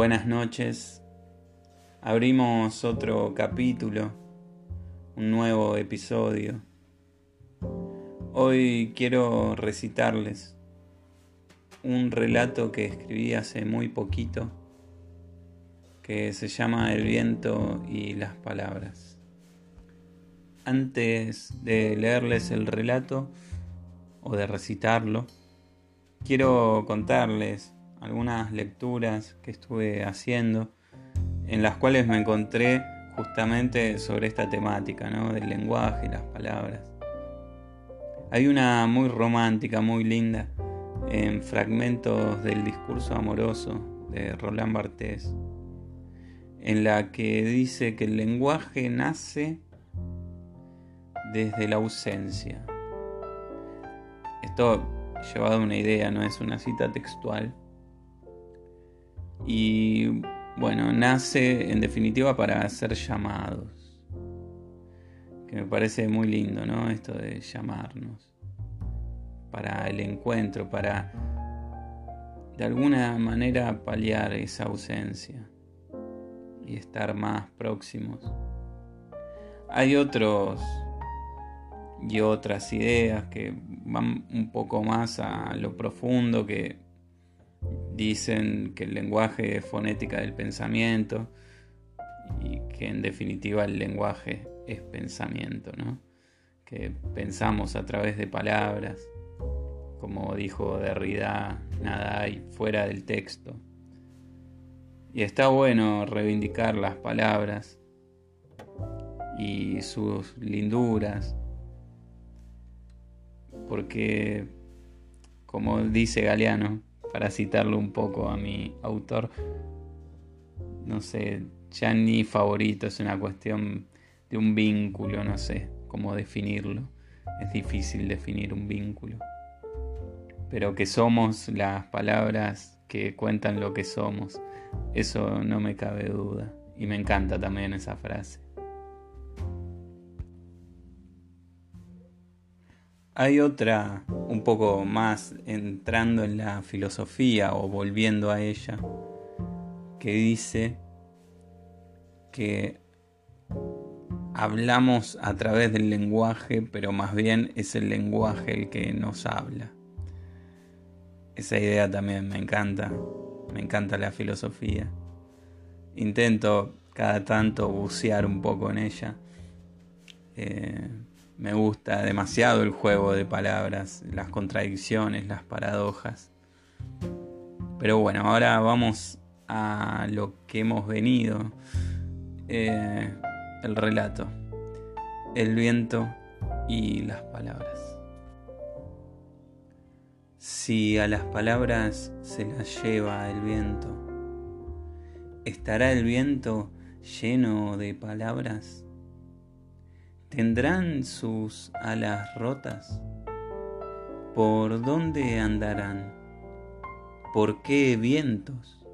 Buenas noches. Abrimos otro capítulo, un nuevo episodio. Hoy quiero recitarles un relato que escribí hace muy poquito que se llama El viento y las palabras. Antes de leerles el relato o de recitarlo, quiero contarles algunas lecturas que estuve haciendo en las cuales me encontré justamente sobre esta temática, ¿no? Del lenguaje y las palabras. Hay una muy romántica, muy linda, en fragmentos del discurso amoroso de Roland Barthes, en la que dice que el lenguaje nace desde la ausencia. Esto llevado a una idea, no es una cita textual, y bueno, nace en definitiva para ser llamados. Que me parece muy lindo, ¿no? Esto de llamarnos. Para el encuentro, para de alguna manera paliar esa ausencia y estar más próximos. Hay otros y otras ideas que van un poco más a lo profundo que dicen que el lenguaje es fonética del pensamiento y que en definitiva el lenguaje es pensamiento, ¿no? Que pensamos a través de palabras, como dijo Derrida, nada hay fuera del texto. Y está bueno reivindicar las palabras y sus linduras, porque, como dice Galeano, para citarlo un poco a mi autor, no sé, ya ni favorito, es una cuestión de un vínculo, no sé cómo definirlo. Es difícil definir un vínculo. Pero que somos las palabras que cuentan lo que somos, eso no me cabe duda. Y me encanta también esa frase. Hay otra un poco más entrando en la filosofía o volviendo a ella, que dice que hablamos a través del lenguaje, pero más bien es el lenguaje el que nos habla. Esa idea también me encanta, me encanta la filosofía. Intento cada tanto bucear un poco en ella. Eh, me gusta demasiado el juego de palabras, las contradicciones, las paradojas. Pero bueno, ahora vamos a lo que hemos venido. Eh, el relato. El viento y las palabras. Si a las palabras se las lleva el viento, ¿estará el viento lleno de palabras? ¿Tendrán sus alas rotas? ¿Por dónde andarán? ¿Por qué vientos?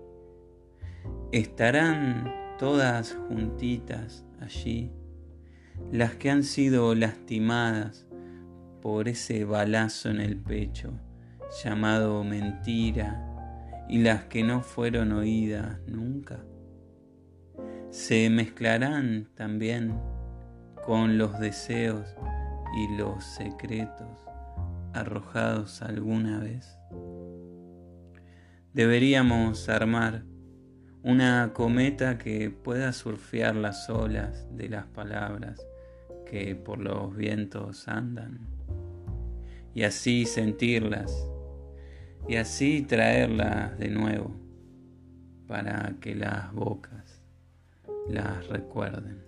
¿Estarán todas juntitas allí, las que han sido lastimadas por ese balazo en el pecho llamado mentira y las que no fueron oídas nunca? ¿Se mezclarán también? Con los deseos y los secretos arrojados alguna vez. Deberíamos armar una cometa que pueda surfear las olas de las palabras que por los vientos andan y así sentirlas y así traerlas de nuevo para que las bocas las recuerden.